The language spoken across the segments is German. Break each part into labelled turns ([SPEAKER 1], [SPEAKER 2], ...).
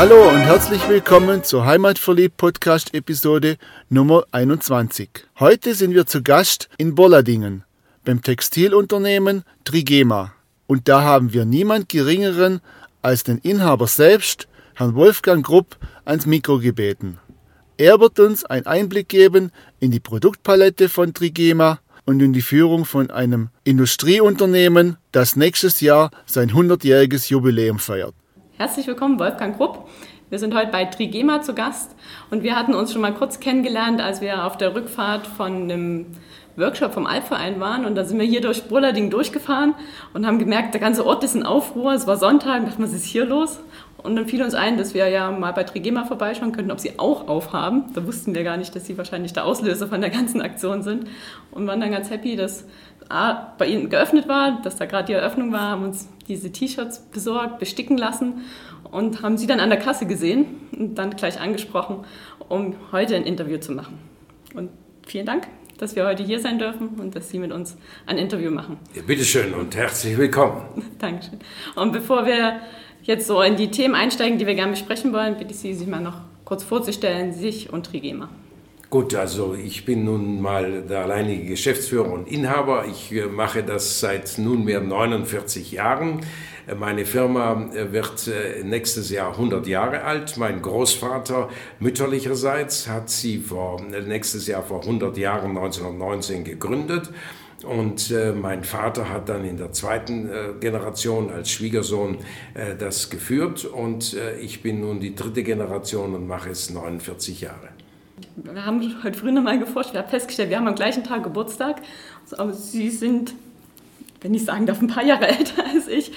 [SPEAKER 1] Hallo und herzlich willkommen zur Heimatverliebt Podcast Episode Nummer 21. Heute sind wir zu Gast in Bolladingen beim Textilunternehmen Trigema. Und da haben wir niemand geringeren als den Inhaber selbst, Herrn Wolfgang Grupp, ans Mikro gebeten. Er wird uns einen Einblick geben in die Produktpalette von Trigema und in die Führung von einem Industrieunternehmen, das nächstes Jahr sein 100-jähriges Jubiläum feiert.
[SPEAKER 2] Herzlich willkommen, Wolfgang Grupp. Wir sind heute bei Trigema zu Gast und wir hatten uns schon mal kurz kennengelernt, als wir auf der Rückfahrt von einem Workshop vom Alpverein waren und da sind wir hier durch Brüllerding durchgefahren und haben gemerkt, der ganze Ort ist in Aufruhr. Es war Sonntag, dachten was ist hier los? Und dann fiel uns ein, dass wir ja mal bei Trigema vorbeischauen könnten, ob sie auch aufhaben. Da wussten wir gar nicht, dass sie wahrscheinlich der Auslöser von der ganzen Aktion sind. Und waren dann ganz happy, dass A, bei ihnen geöffnet war, dass da gerade die Eröffnung war, haben uns diese T-Shirts besorgt, besticken lassen und haben sie dann an der Kasse gesehen und dann gleich angesprochen, um heute ein Interview zu machen. Und vielen Dank, dass wir heute hier sein dürfen und dass Sie mit uns ein Interview machen.
[SPEAKER 3] Ja, bitteschön und herzlich willkommen.
[SPEAKER 2] Dankeschön. Und bevor wir jetzt so in die Themen einsteigen, die wir gerne besprechen wollen, bitte ich Sie, sich mal noch kurz vorzustellen, sich und Trigema.
[SPEAKER 3] Gut, also ich bin nun mal der alleinige Geschäftsführer und Inhaber. Ich äh, mache das seit nunmehr 49 Jahren. Äh, meine Firma äh, wird nächstes Jahr 100 Jahre alt. Mein Großvater mütterlicherseits hat sie vor, nächstes Jahr vor 100 Jahren, 1919, gegründet. Und äh, mein Vater hat dann in der zweiten äh, Generation als Schwiegersohn äh, das geführt und ich bin nun die dritte Generation und mache es 49 Jahre.
[SPEAKER 2] Wir haben heute früh nochmal geforscht, wir haben festgestellt, wir haben am gleichen Tag Geburtstag, aber Sie sind, wenn ich sagen darf, ein paar Jahre älter als ich.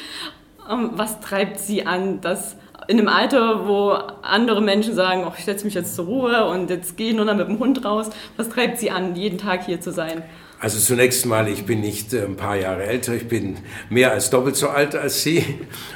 [SPEAKER 2] Ähm, was treibt Sie an, dass in einem Alter, wo andere Menschen sagen, oh, ich setze mich jetzt zur Ruhe und jetzt gehe ich nur noch mit dem Hund raus, was treibt Sie an, jeden Tag hier zu sein?
[SPEAKER 3] Also zunächst mal, ich bin nicht äh, ein paar Jahre älter, ich bin mehr als doppelt so alt als Sie.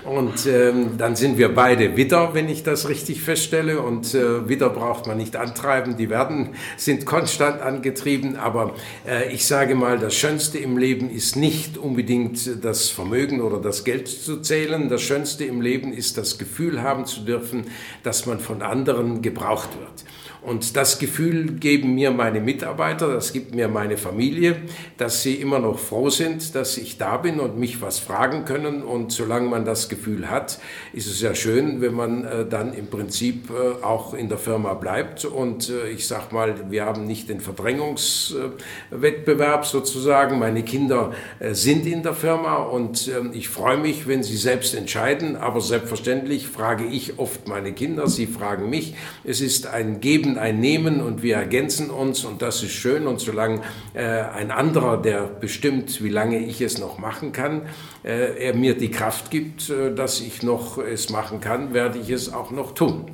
[SPEAKER 3] Und ähm, dann sind wir beide Widder, wenn ich das richtig feststelle. Und äh, Widder braucht man nicht antreiben, die werden, sind konstant angetrieben. Aber äh, ich sage mal, das Schönste im Leben ist nicht unbedingt das Vermögen oder das Geld zu zählen. Das Schönste im Leben ist das Gefühl haben zu dürfen, dass man von anderen gebraucht wird. Und das Gefühl geben mir meine Mitarbeiter, das gibt mir meine Familie, dass sie immer noch froh sind, dass ich da bin und mich was fragen können. Und solange man das Gefühl hat, ist es ja schön, wenn man äh, dann im Prinzip äh, auch in der Firma bleibt. Und äh, ich sag mal, wir haben nicht den Verdrängungswettbewerb sozusagen. Meine Kinder sind in der Firma und ähm, ich freue mich, wenn sie selbst entscheiden. Aber selbstverständlich frage ich oft meine Kinder, sie fragen mich. Es ist ein Geben ein Nehmen und wir ergänzen uns und das ist schön. Und solange äh, ein anderer, der bestimmt, wie lange ich es noch machen kann, äh, er mir die Kraft gibt, äh, dass ich noch es machen kann, werde ich es auch noch tun.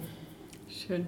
[SPEAKER 2] Schön.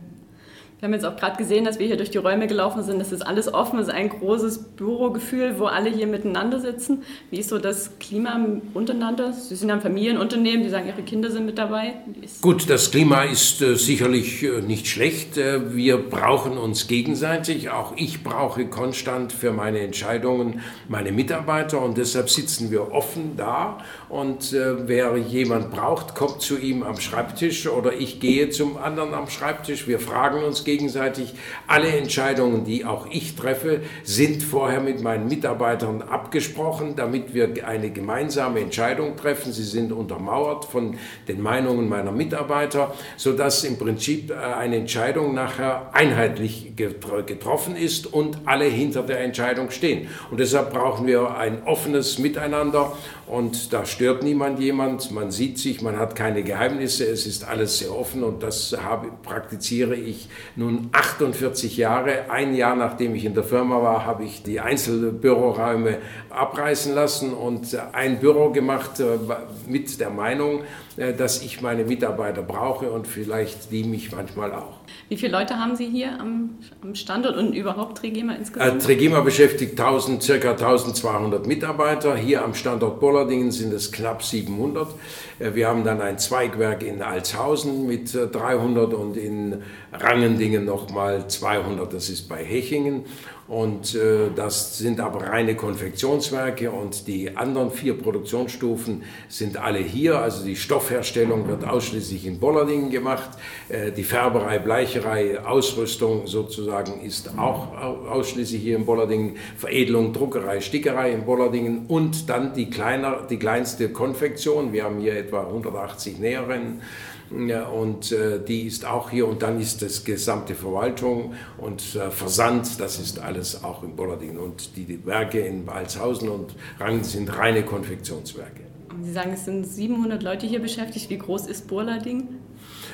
[SPEAKER 2] Wir haben jetzt auch gerade gesehen, dass wir hier durch die Räume gelaufen sind. Es ist alles offen, es ist ein großes Bürogefühl, wo alle hier miteinander sitzen. Wie ist so das Klima untereinander? Sie sind ein Familienunternehmen, die sagen, ihre Kinder sind mit dabei.
[SPEAKER 3] Gut, das Klima ist äh, sicherlich äh, nicht schlecht. Äh, wir brauchen uns gegenseitig. Auch ich brauche konstant für meine Entscheidungen meine Mitarbeiter und deshalb sitzen wir offen da. Und äh, wer jemand braucht, kommt zu ihm am Schreibtisch oder ich gehe zum anderen am Schreibtisch. Wir fragen uns gegenseitig. Alle Entscheidungen, die auch ich treffe, sind vorher mit meinen Mitarbeitern abgesprochen, damit wir eine gemeinsame Entscheidung treffen. Sie sind untermauert von den Meinungen meiner Mitarbeiter, sodass im Prinzip äh, eine Entscheidung nachher einheitlich getroffen ist und alle hinter der Entscheidung stehen. Und deshalb brauchen wir ein offenes Miteinander und da stört niemand jemand, man sieht sich, man hat keine Geheimnisse, es ist alles sehr offen und das habe, praktiziere ich nun 48 Jahre. Ein Jahr nachdem ich in der Firma war, habe ich die Einzelbüroräume abreißen lassen und ein Büro gemacht äh, mit der Meinung, äh, dass ich meine Mitarbeiter brauche und vielleicht die mich manchmal auch.
[SPEAKER 2] Wie viele Leute haben Sie hier am, am Standort und überhaupt Trigema insgesamt?
[SPEAKER 3] Äh, Trigema beschäftigt 1000, ca. 1200 Mitarbeiter. Hier am Standort Bollardingen sind es knapp 700. Äh, wir haben dann ein Zweigwerk in Alshausen mit 300 und in Rangendingen nochmal 200. Das ist bei Hechingen. Und äh, das sind aber reine Konfektionswerke und die anderen vier Produktionsstufen sind alle hier. Also die Stoffherstellung wird ausschließlich in Bollardingen gemacht. Äh, die Färberei, Bleicherei, Ausrüstung sozusagen ist auch ausschließlich hier in Bollardingen. Veredelung, Druckerei, Stickerei in Bollardingen und dann die, kleiner, die kleinste Konfektion. Wir haben hier etwa 180 Näherinnen. Und äh, die ist auch hier und dann ist das gesamte Verwaltung und äh, Versand, das ist alles auch in Bollardingen und die, die Werke in Walshausen und Rang sind reine Konfektionswerke.
[SPEAKER 2] Sie sagen, es sind 700 Leute hier beschäftigt. Wie groß ist Bollarding?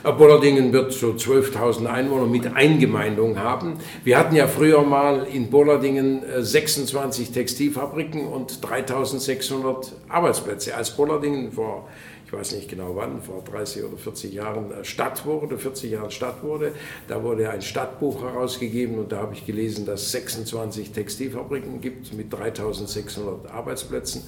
[SPEAKER 3] Äh, Bollardingen wird so 12.000 Einwohner mit Eingemeindung haben. Wir hatten ja früher mal in Bollardingen 26 äh, Textilfabriken und 3.600 Arbeitsplätze. Als Bollardingen vor ich weiß nicht genau wann, vor 30 oder 40 Jahren äh, Stadt wurde, 40 Jahren Stadt wurde. Da wurde ein Stadtbuch herausgegeben und da habe ich gelesen, dass es 26 Textilfabriken gibt mit 3600 Arbeitsplätzen.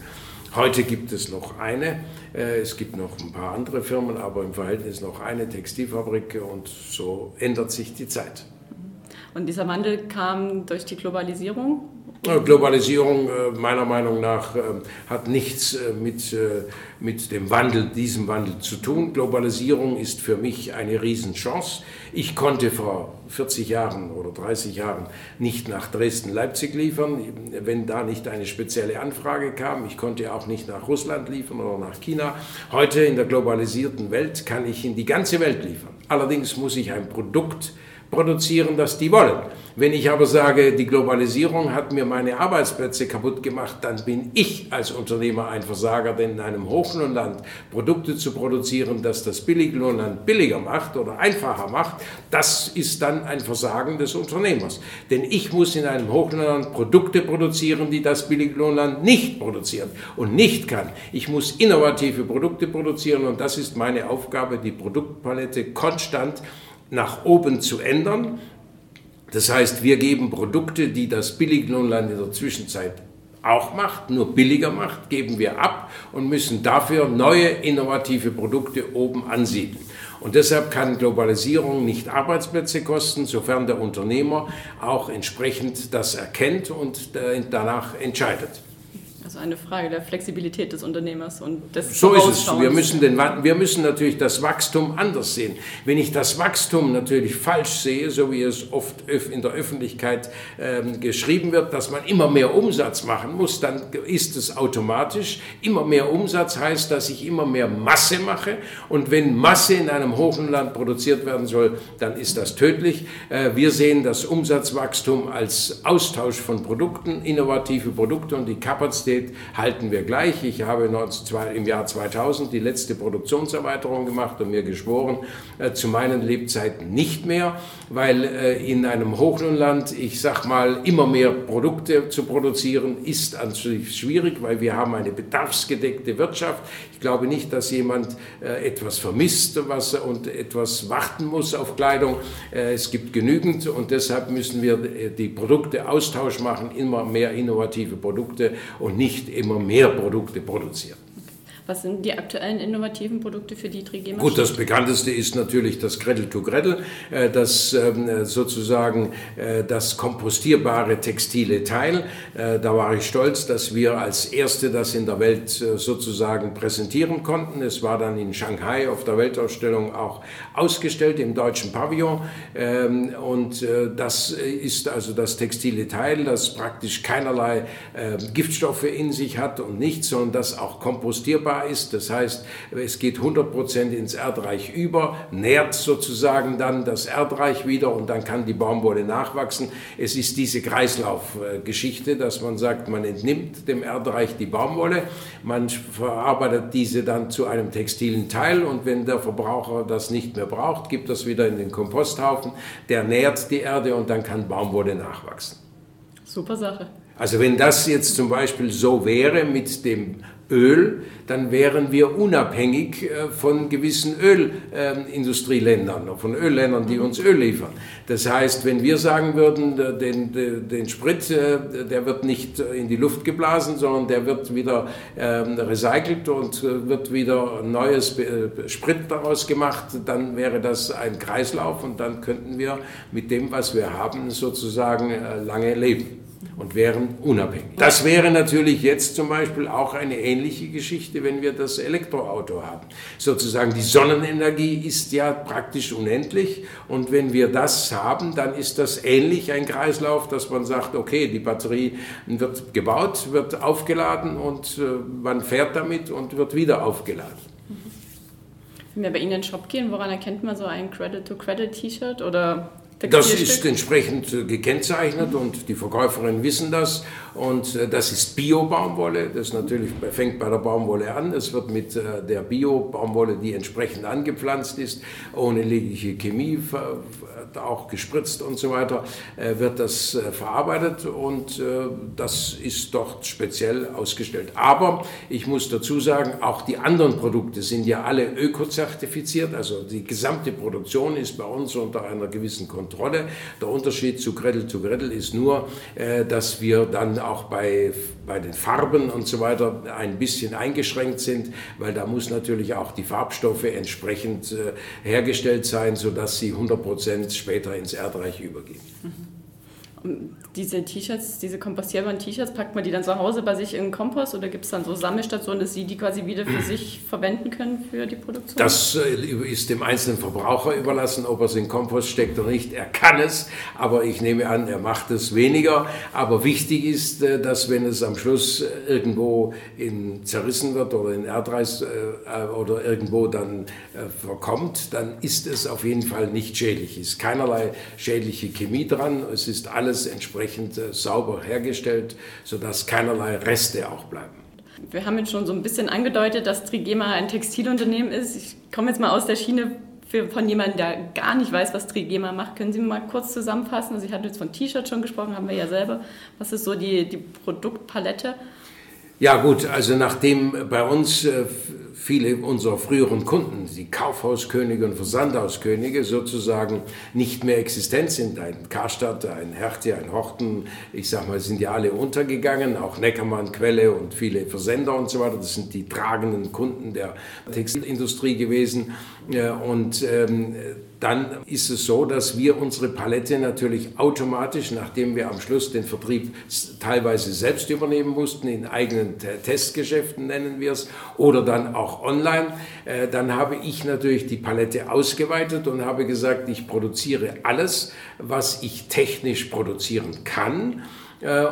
[SPEAKER 3] Heute gibt es noch eine, äh, es gibt noch ein paar andere Firmen, aber im Verhältnis noch eine Textilfabrik und so ändert sich die Zeit.
[SPEAKER 2] Und dieser Wandel kam durch die Globalisierung?
[SPEAKER 3] Globalisierung äh, meiner Meinung nach hat nichts mit mit dem Wandel, diesem Wandel zu tun. Globalisierung ist für mich eine Riesenchance. Ich konnte vor 40 Jahren oder 30 Jahren nicht nach Dresden-Leipzig liefern, wenn da nicht eine spezielle Anfrage kam. Ich konnte auch nicht nach Russland liefern oder nach China. Heute in der globalisierten Welt kann ich in die ganze Welt liefern. Allerdings muss ich ein Produkt produzieren, das die wollen. Wenn ich aber sage, die Globalisierung hat mir meine Arbeitsplätze kaputt gemacht, dann bin ich als Unternehmer ein Versager, denn in einem Hochlohnland Produkte zu produzieren, das das Billiglohnland billiger macht oder einfacher macht, das ist dann ein Versagen des Unternehmers. Denn ich muss in einem Hochlohnland Produkte produzieren, die das Billiglohnland nicht produziert und nicht kann. Ich muss innovative Produkte produzieren und das ist meine Aufgabe, die Produktpalette konstant nach oben zu ändern. Das heißt, wir geben Produkte, die das Billiglohnland in der Zwischenzeit auch macht, nur billiger macht, geben wir ab und müssen dafür neue innovative Produkte oben ansiedeln. Und deshalb kann Globalisierung nicht Arbeitsplätze kosten, sofern der Unternehmer auch entsprechend das erkennt und danach entscheidet.
[SPEAKER 2] Also eine Frage der Flexibilität des Unternehmers und des
[SPEAKER 3] So ist es. Wir müssen, den, wir müssen natürlich das Wachstum anders sehen. Wenn ich das Wachstum natürlich falsch sehe, so wie es oft in der Öffentlichkeit ähm, geschrieben wird, dass man immer mehr Umsatz machen muss, dann ist es automatisch. Immer mehr Umsatz heißt, dass ich immer mehr Masse mache. Und wenn Masse in einem Hochland produziert werden soll, dann ist das tödlich. Äh, wir sehen das Umsatzwachstum als Austausch von Produkten, innovative Produkte und die Kapazität Kapazität halten wir gleich. Ich habe im Jahr 2000 die letzte Produktionserweiterung gemacht und mir geschworen, äh, zu meinen Lebzeiten nicht mehr, weil äh, in einem Hochlohnland, ich sag mal, immer mehr Produkte zu produzieren, ist an schwierig, weil wir haben eine bedarfsgedeckte Wirtschaft. Ich glaube nicht, dass jemand äh, etwas vermisst was, und etwas warten muss auf Kleidung. Es gibt genügend und deshalb müssen wir die Produkte Austausch machen, immer mehr innovative Produkte und nicht nicht immer mehr Produkte produzieren.
[SPEAKER 2] Was sind die aktuellen innovativen Produkte für die 3G-Maschinen?
[SPEAKER 3] Gut, das bekannteste ist natürlich das Gretel to Gretel, äh, das ähm, sozusagen äh, das kompostierbare textile Teil. Äh, da war ich stolz, dass wir als Erste das in der Welt sozusagen präsentieren konnten. Es war dann in Shanghai auf der Weltausstellung auch ausgestellt im deutschen Pavillon. Ähm, und das ist also das textile Teil, das praktisch keinerlei Giftstoffe in sich hat und nichts, sondern das auch kompostierbar benutzbar ist. Das heißt, es geht 100% ins Erdreich über, nährt sozusagen dann das Erdreich wieder und dann kann die Baumwolle nachwachsen. Es ist diese Kreislaufgeschichte, dass man sagt, man entnimmt dem Erdreich die Baumwolle, man verarbeitet diese dann zu einem textilen Teil und wenn der Verbraucher das nicht mehr braucht, gibt das wieder in den Komposthaufen, der nährt die Erde und dann kann Baumwolle nachwachsen.
[SPEAKER 2] Super Sache.
[SPEAKER 3] Also wenn das jetzt zum Beispiel so wäre mit dem Öl, dann wären wir unabhängig äh, von gewissen Ölindustrieländern, von Ölländern, die uns Öl liefern. Das heißt, wenn wir sagen würden, den, den Sprit, der wird nicht in die Luft geblasen, sondern der wird wieder ähm, recycelt und wird wieder neues Sprit daraus gemacht, dann wäre das ein Kreislauf und dann könnten wir mit dem, was wir haben, sozusagen lange leben und wären unabhängig. Das wäre natürlich jetzt zum Beispiel auch eine ähnliche Geschichte, wenn wir das Elektroauto haben. Sozusagen die Sonnenenergie ist ja praktisch unendlich und wenn wir das haben, dann ist das ähnlich ein Kreislauf, dass man sagt, okay, die Batterie wird gebaut, wird aufgeladen und äh, man fährt damit und wird wieder aufgeladen.
[SPEAKER 2] Wenn wir bei Ihnen in den Shop gehen, woran erkennt man so ein Credit-to-Credit-T-Shirt oder
[SPEAKER 3] das ist entsprechend äh, gekennzeichnet und die Verkäuferinnen wissen das. Und äh, das ist Bio-Baumwolle. Das natürlich fängt bei der Baumwolle an. Es wird mit äh, der Bio-Baumwolle, die entsprechend angepflanzt ist, ohne jegliche Chemie, auch gespritzt und so weiter, wird das verarbeitet und das ist dort speziell ausgestellt. Aber ich muss dazu sagen, auch die anderen Produkte sind ja alle ökozertifiziert. Also die gesamte Produktion ist bei uns unter einer gewissen Kontrolle. Der Unterschied zu Gretel zu Gretel ist nur, äh, dass wir dann auch bei, bei den Farben und so weiter ein bisschen eingeschränkt sind, weil da muss natürlich auch die Farbstoffe entsprechend äh, hergestellt sein, sodass sie 100% später ins Erdreich übergehen. Mhm
[SPEAKER 2] diese T-Shirts, diese kompostierbaren T-Shirts, packt man die dann zu Hause bei sich in den Kompost oder gibt es dann so Sammelstationen, dass Sie die quasi wieder für sich verwenden können für die Produktion?
[SPEAKER 3] Das äh, ist dem einzelnen Verbraucher überlassen, ob er es in den Kompost steckt oder nicht. Er kann es, aber ich nehme an, er macht es weniger. Aber wichtig ist, äh, dass wenn es am Schluss äh, irgendwo in, zerrissen wird oder in Erdreis oder irgendwo dann verkommt, dann ist es auf jeden Fall nicht schädlich. Es ist keinerlei schädliche Chemie dran. Es ist alles entsprechend entsprechend äh, sauber hergestellt, sodass keinerlei Reste auch bleiben.
[SPEAKER 2] Wir haben jetzt schon so ein bisschen angedeutet, dass Trigema ein Textilunternehmen ist. Ich komme jetzt mal aus der Schiene von jemandem, der gar nicht weiß, was Trigema macht. Können Sie mal kurz zusammenfassen? Also ich hatte jetzt von T-Shirts schon gesprochen, haben wir ja selber. Was ist so die, die Produktpalette?
[SPEAKER 3] Ja gut, also nachdem bei uns äh, viele unserer früheren Kunden, die Kaufhauskönige und Versandhauskönige sozusagen nicht mehr existent sind. Ein Karstadt, ein Hertie, ein Horten, ich sag mal, sind ja alle untergegangen, auch Neckermann, Quelle und viele Versender und so weiter. Das sind die tragenden Kunden der Textilindustrie gewesen. Und ähm, dann ist es so, dass wir unsere Palette natürlich automatisch, nachdem wir am Schluss den Vertrieb teilweise selbst übernehmen mussten, in eigenen Testgeschäften nennen wir es, oder dann auch online, äh, dann habe ich natürlich die Palette ausgeweitet und habe gesagt, ich produziere alles, was ich technisch produzieren kann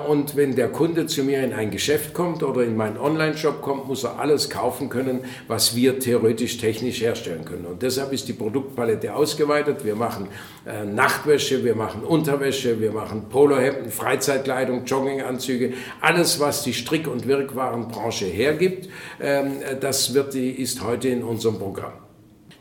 [SPEAKER 3] und wenn der Kunde zu mir in ein Geschäft kommt oder in meinen Online-Shop kommt, muss er alles kaufen können, was wir theoretisch technisch herstellen können. Und deshalb ist die Produktpalette ausgeweitet. Wir machen äh, Nachtwäsche, wir machen Unterwäsche, wir machen Polohemden, Freizeitkleidung, Jogginganzüge, alles, was die Strick- und Wirkwarenbranche hergibt, ähm, das wird, ist heute in unserem Programm.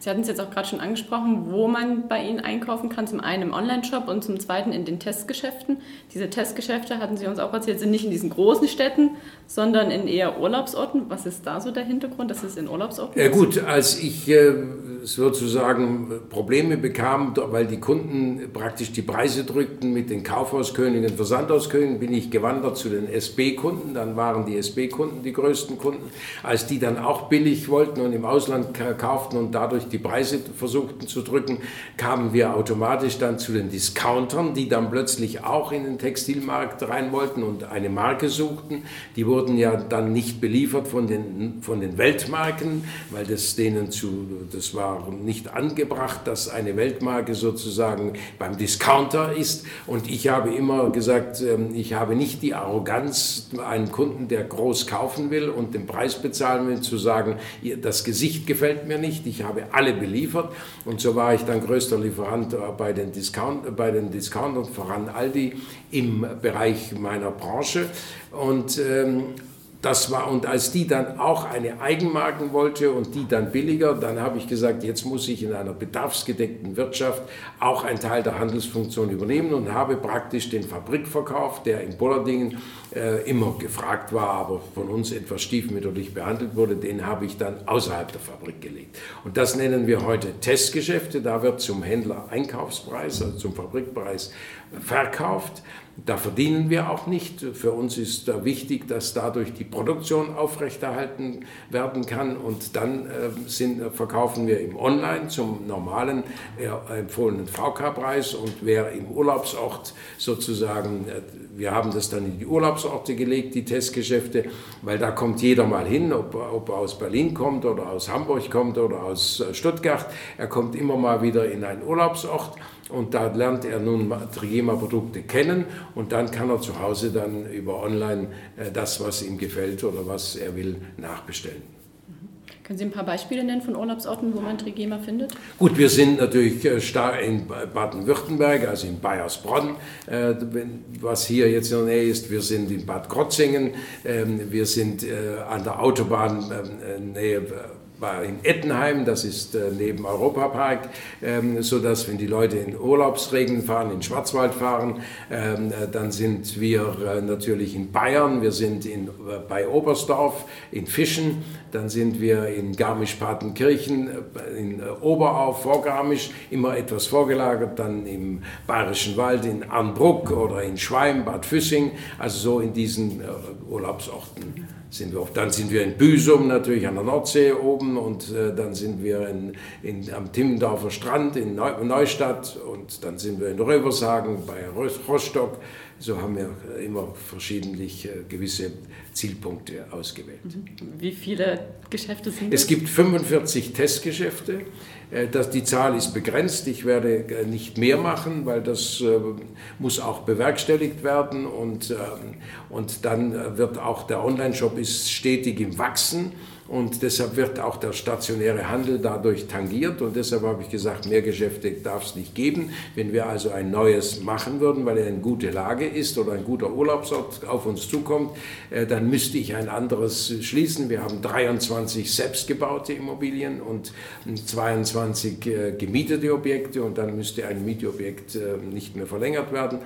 [SPEAKER 2] Sie hatten es jetzt auch gerade schon angesprochen, wo man bei Ihnen einkaufen kann. Zum einen im Online-Shop und zum zweiten in den Testgeschäften. Diese Testgeschäfte, hatten Sie uns auch erzählt, sind nicht in diesen großen Städten, sondern in eher Urlaubsorten. Was ist da so der Hintergrund, dass es in Urlaubsorten
[SPEAKER 3] Ja gut, als ich äh, sozusagen Probleme bekam, weil die Kunden praktisch die Preise drückten mit den Kaufhauskönigen, Versandhauskönigen, bin ich gewandert zu den SB-Kunden. Dann waren die SB-Kunden die größten Kunden. Als die dann auch billig wollten und im Ausland kauften und dadurch die Preise versuchten zu drücken, kamen wir automatisch dann zu den Discountern, die dann plötzlich auch in den Textilmarkt rein wollten und eine Marke suchten. Die wurden ja dann nicht beliefert von den, von den Weltmarken, weil das denen zu, das war nicht angebracht, dass eine Weltmarke sozusagen beim Discounter ist. Und ich habe immer gesagt, ähm, ich habe nicht die Arroganz, einen Kunden, der groß kaufen will und den Preis bezahlen will, zu sagen, das Gesicht gefällt mir nicht, ich habe alle beliefert. Und so war ich dann größter Lieferant bei den, Discount, bei den Discountern, voran Aldi, im Bereich meiner Branche. Und ähm, das war, und als die dann auch eine Eigenmarken wollte und die dann billiger, dann habe ich gesagt, jetzt muss ich in einer bedarfsgedeckten Wirtschaft auch einen Teil der Handelsfunktion übernehmen und habe praktisch den Fabrikverkauf, der in Bollerdingen äh, immer gefragt war, aber von uns etwas stiefmütterlich behandelt wurde, den habe ich dann außerhalb der Fabrik gelegt. Und das nennen wir heute Testgeschäfte. Da wird zum Händler Einkaufspreis, also zum Fabrikpreis verkauft. Da verdienen wir auch nicht. Für uns ist da wichtig, dass dadurch die Produktion aufrechterhalten werden kann. Und dann äh, sind, verkaufen wir im Online zum normalen äh, empfohlenen VK-Preis. Und wer im Urlaubsort sozusagen, äh, wir haben das dann in die Urlaubsorte gelegt, die Testgeschäfte, weil da kommt jeder mal hin, ob, ob er aus Berlin kommt oder aus Hamburg kommt oder aus Stuttgart. Er kommt immer mal wieder in einen Urlaubsort und da lernt er nun Trigema-Produkte kennen und dann kann er zu Hause dann über online äh, das, was ihm gefällt oder was er will, nachbestellen.
[SPEAKER 2] Mhm. Können Sie ein paar Beispiele nennen von Urlaubsorten, wo man Trigema findet?
[SPEAKER 3] Gut, wir sind natürlich äh, stark in Baden-Württemberg, also in Bayersbronn, äh, was hier jetzt in der Nähe ist. Wir sind in Bad Krotzingen, ähm, wir sind an der Autobahn ähm, Nähe war in Ettenheim, das ist äh, neben Europapark, ähm, so dass wenn die Leute in Urlaubsregen fahren, in Schwarzwald fahren, ähm, äh, dann sind wir äh, natürlich in Bayern, wir sind in, bei Oberstdorf, in Fischen, dann sind wir in Garmisch-Partenkirchen, in Oberau, Vorgarmisch, immer etwas vorgelagert, dann im Bayerischen Wald, in Arnbruck oder in Schweim, Bad Füssing, also so in diesen Urlaubsorten sind wir oft. Dann sind wir in Büsum natürlich an der Nordsee oben und äh, dann sind wir in, in, am Timmendorfer Strand in Neustadt und dann sind wir in Rövershagen bei Rostock. So haben wir immer verschiedentlich äh, gewisse Zielpunkte ausgewählt. Mhm.
[SPEAKER 2] Wie viele Geschäfte sind
[SPEAKER 3] es? Es gibt 45 Testgeschäfte. Äh, das, die Zahl ist begrenzt. Ich werde äh, nicht mehr machen, weil das äh, muss auch bewerkstelligt werden. Und, ähm, und dann wird auch der Online-Shop ist stetig im Wachsen. Und deshalb wird auch der stationäre Handel dadurch tangiert. Und deshalb habe ich gesagt, mehr Geschäfte darf es nicht geben. Wenn wir also ein neues machen würden, weil er in gute Lage ist oder ein guter Urlaubsort auf uns zukommt, äh, dann müsste ich ein anderes schließen. Wir haben 23 selbstgebaute Immobilien und 22 äh, gemietete Objekte. Und dann müsste ein Mietobjekt äh, nicht mehr verlängert werden.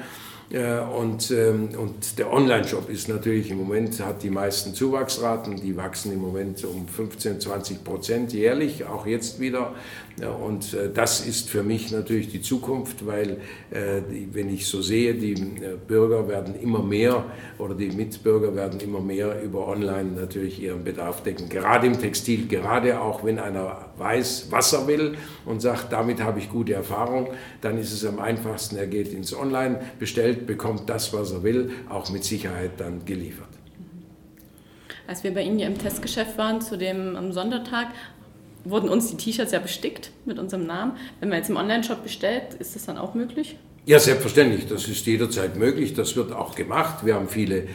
[SPEAKER 3] Und, ähm, und der Online-Shop ist natürlich im Moment, hat die meisten Zuwachsraten, die wachsen im Moment um 15, 20 Prozent jährlich, auch jetzt wieder. Und äh, das ist für mich natürlich die Zukunft, weil äh, wenn ich so sehe, die äh, Bürger werden immer mehr oder die Mitbürger werden immer mehr über Online natürlich ihren Bedarf decken. Gerade im Textil, gerade auch wenn einer weiß, was er will und sagt, damit habe ich gute Erfahrung, dann ist es am einfachsten, er geht ins Online, bestellt, bekommt das, was er will, auch mit Sicherheit dann geliefert.
[SPEAKER 2] Als wir bei Ihnen im Testgeschäft waren, zu dem Sondertag, wurden uns die T-Shirts ja bestickt mit unserem Namen. Wenn man jetzt im Online-Shop bestellt, ist das dann auch möglich?
[SPEAKER 3] Ja, selbstverständlich. Das ist jederzeit möglich. Das wird auch gemacht. Wir haben viele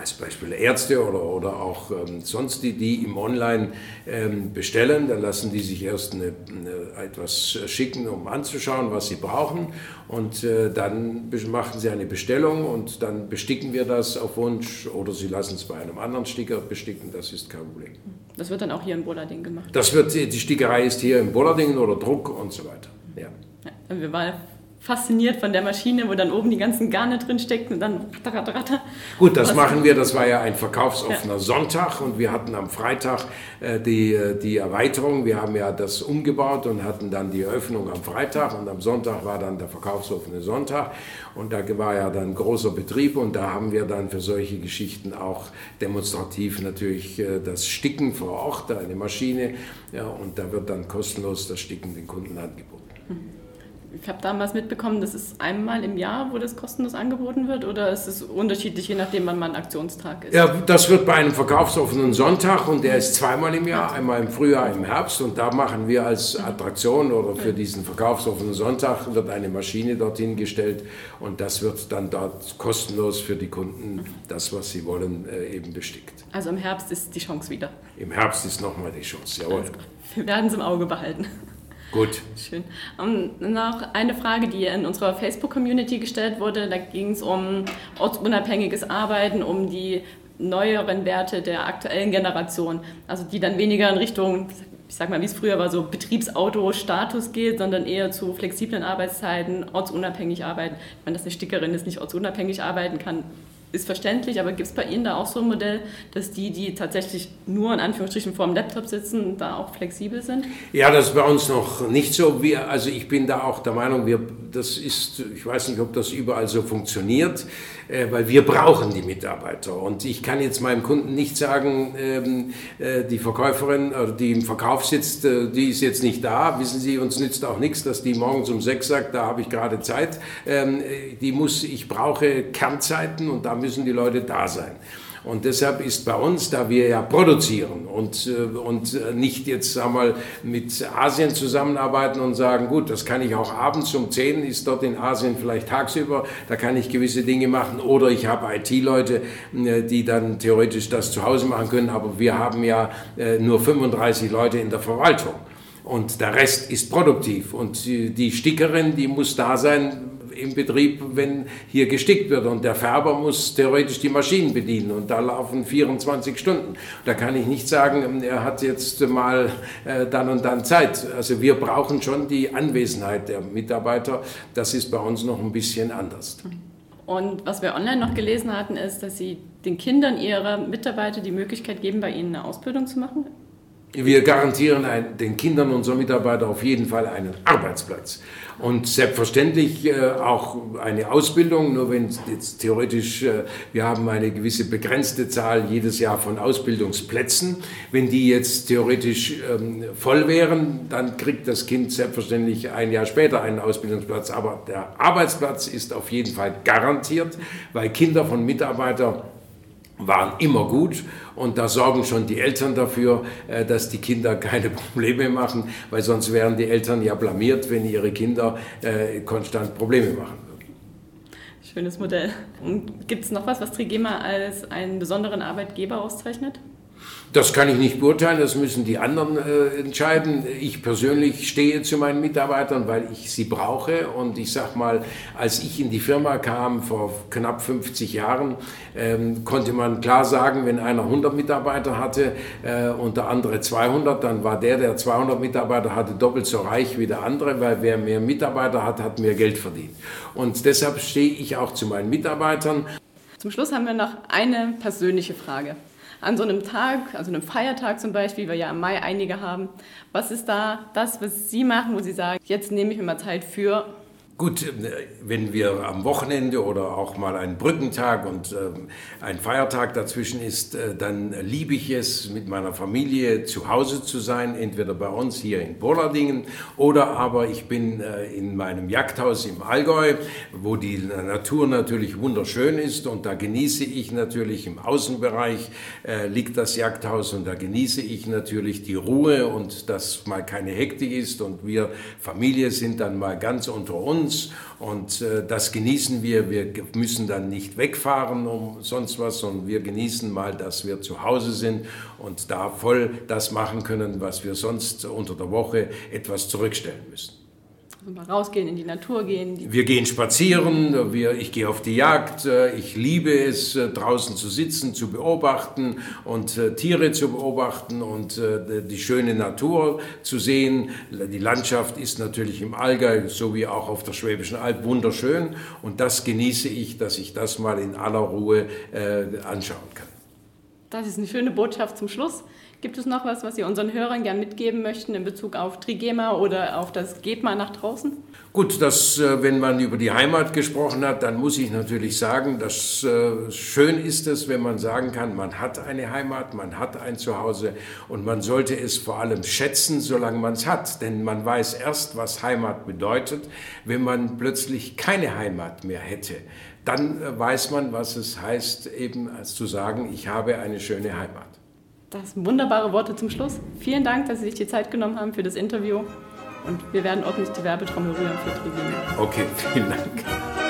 [SPEAKER 3] als Beispiel Ärzte oder, oder auch ähm, sonst die, die im Online ähm, bestellen, dann lassen die sich erst eine, eine, etwas schicken, um anzuschauen, was sie brauchen und äh, dann machen sie eine Bestellung und dann besticken wir das auf Wunsch oder sie lassen es bei einem anderen Sticker besticken, das ist kein Problem.
[SPEAKER 2] Das wird dann auch hier in Bollarding gemacht?
[SPEAKER 3] Das wird, die Stickerei ist hier in Bollarding oder Druck und so weiter, ja.
[SPEAKER 2] ja wir waren fasziniert von der Maschine, wo dann oben die ganzen Garne drin steckten und dann ratter, ratter.
[SPEAKER 3] Gut, das Was machen wir. Das war ja ein verkaufsoffener ja. Sonntag und wir hatten am Freitag äh, die, äh, die Erweiterung. Wir haben ja das umgebaut und hatten dann die Eröffnung am Freitag und am Sonntag war dann der verkaufsoffene Sonntag und da war ja dann großer Betrieb und da haben wir dann für solche Geschichten auch demonstrativ natürlich äh, das Sticken vor Ort, eine Maschine ja, und da wird dann kostenlos das Sticken den Kunden angeboten. Mhm
[SPEAKER 2] ich habe damals mitbekommen, das ist einmal im Jahr, wo das kostenlos angeboten wird, oder ist es unterschiedlich, je nachdem, wann man Aktionstag ist?
[SPEAKER 3] Ja, das wird bei einem verkaufsoffenen Sonntag und der ist zweimal im Jahr, einmal im Frühjahr, im Herbst und da machen wir als Attraktion oder für diesen verkaufsoffenen Sonntag wird eine Maschine dorthin gestellt und das wird dann dort kostenlos für die Kunden das, was sie wollen, äh, eben bestickt.
[SPEAKER 2] Also im Herbst ist die Chance wieder?
[SPEAKER 3] Im Herbst ist nochmal die Chance, jawohl.
[SPEAKER 2] Wir werden es im Auge behalten.
[SPEAKER 3] Gut.
[SPEAKER 2] Schön. Und noch eine Frage, die in unserer Facebook-Community gestellt wurde. Da ging es um ortsunabhängiges Arbeiten, um die neueren Werte der aktuellen Generation. Also die dann weniger in Richtung, ich sag mal, wie es früher war, so Betriebsauto-Status geht, sondern eher zu flexiblen Arbeitszeiten, ortsunabhängig arbeiten. Ich meine, dass eine Stickerin jetzt nicht ortsunabhängig arbeiten kann, ist verständlich, aber gibt es bei Ihnen da auch so ein Modell, dass die, die tatsächlich nur in Anführungsstrichen vor dem Laptop sitzen, da auch flexibel sind?
[SPEAKER 3] Ja, das ist bei uns noch nicht so. Wir, also ich bin da auch der Meinung, wir, das ist, ich weiß nicht, ob das überall so funktioniert, äh, weil wir brauchen die Mitarbeiter. Und ich kann jetzt meinem Kunden nicht sagen, ähm, äh, die Verkäuferin, oder die im Verkauf sitzt, äh, die ist jetzt nicht da. Wissen Sie, uns nützt auch nichts, dass die morgens um sechs sagt, da habe ich gerade Zeit. Ähm, die muss, ich brauche Kernzeiten und da müssen die Leute da sein. Und deshalb ist bei uns, da wir ja produzieren und, äh, und nicht jetzt sagen wir, mit Asien zusammenarbeiten und sagen, gut, das kann ich auch abends um 10, ist dort in Asien vielleicht tagsüber, da kann ich gewisse Dinge machen oder ich habe IT-Leute, äh, die dann theoretisch das zu Hause machen können, aber wir haben ja äh, nur 35 Leute in der Verwaltung. Und der Rest ist produktiv. Und die Stickerin, die muss da sein, im Betrieb, wenn hier gestickt wird. Und der Färber muss theoretisch die Maschinen bedienen und da laufen 24 Stunden. Da kann ich nicht sagen, er hat jetzt mal äh, dann und dann Zeit. Also wir brauchen schon die Anwesenheit der Mitarbeiter. Das ist bei uns noch ein bisschen anders.
[SPEAKER 2] Und was wir online noch gelesen hatten, ist, dass Sie den Kindern Ihrer Mitarbeiter die Möglichkeit geben, bei Ihnen eine Ausbildung zu machen.
[SPEAKER 3] Wir garantieren den Kindern unserer Mitarbeiter auf jeden Fall einen Arbeitsplatz. Und selbstverständlich äh, auch eine Ausbildung, nur wenn jetzt theoretisch, äh, wir haben eine gewisse begrenzte Zahl jedes Jahr von Ausbildungsplätzen. Wenn die jetzt theoretisch ähm, voll wären, dann kriegt das Kind selbstverständlich ein Jahr später einen Ausbildungsplatz. Aber der Arbeitsplatz ist auf jeden Fall garantiert, weil Kinder von Mitarbeitern waren immer gut und da sorgen schon die Eltern dafür, äh, dass die Kinder keine Probleme machen, weil sonst wären die Eltern ja blamiert, wenn ihre Kinder äh, konstant Probleme machen würden.
[SPEAKER 2] Schönes Modell. Gibt es noch was, was Trigema als einen besonderen Arbeitgeber auszeichnet?
[SPEAKER 3] Das kann ich nicht beurteilen, das müssen die anderen äh, entscheiden. Ich persönlich stehe zu meinen Mitarbeitern, weil ich sie brauche. Und ich sag mal, als ich in die Firma kam vor knapp 50 Jahren, ähm, konnte man klar sagen, wenn einer 100 Mitarbeiter hatte äh, und der andere 200, dann war der, der 200 Mitarbeiter hatte, doppelt so reich wie der andere, weil wer mehr Mitarbeiter hat, hat mehr Geld verdient. Und deshalb stehe ich auch zu meinen Mitarbeitern.
[SPEAKER 2] Zum Schluss haben wir noch eine persönliche Frage an so einem Tag, also einem Feiertag zum Beispiel, wie wir ja im Mai einige haben, was ist da das, was Sie machen, wo Sie sagen, jetzt nehme ich mir mal Zeit für
[SPEAKER 3] Gut, äh, wenn wir am Wochenende oder auch mal einen Brückentag und äh, ein Feiertag dazwischen ist, äh, dann liebe ich es, mit meiner Familie zu Hause zu sein, entweder bei uns hier in Bollardingen oder aber ich bin in meinem Jagdhaus im Allgäu, wo die Natur natürlich wunderschön ist und da genieße ich natürlich im Außenbereich liegt das Jagdhaus und da genieße ich natürlich die Ruhe und dass mal keine Hektik ist und wir Familie sind dann mal ganz unter uns uns und äh, das genießen wir. Wir müssen dann nicht wegfahren um sonst was, sondern wir genießen mal, dass wir zu Hause sind und da voll das machen können, was wir sonst unter der Woche etwas zurückstellen müssen.
[SPEAKER 2] Mal rausgehen, in die Natur gehen.
[SPEAKER 3] Die wir gehen spazieren, wir, ich gehe auf die Jagd. Äh, ich liebe es, äh, draußen zu sitzen, zu beobachten und äh, Tiere zu beobachten und die schöne Natur zu sehen. Die Landschaft ist natürlich im Allgäu, so wie auch auf der Schwäbischen Alb, wunderschön. Und das genieße ich, dass ich das mal in aller Ruhe anschauen kann.
[SPEAKER 2] Das ist eine schöne Botschaft zum Schluss. Gibt es noch was, was Sie unseren Hörern gern mitgeben möchten in Bezug auf Trigema oder auf das Gebma nach draußen?
[SPEAKER 3] Gut, dass, äh, wenn man über die Heimat gesprochen hat, dann muss ich natürlich sagen, dass äh, schön ist es, wenn man sagen kann, man hat eine Heimat, man hat ein Zuhause und man sollte es vor allem schätzen, solange man es hat. Denn man weiß erst, was Heimat bedeutet, wenn man plötzlich keine Heimat mehr hätte. Dann äh, weiß man, was es heißt, eben als zu sagen, ich habe eine schöne Heimat.
[SPEAKER 2] Das sind wunderbare Worte zum Schluss. Vielen Dank, dass Sie sich die Zeit genommen haben für das Interview. Und wir werden ordentlich die Werbetrommel rühren für Trivien.
[SPEAKER 3] Okay, vielen Dank.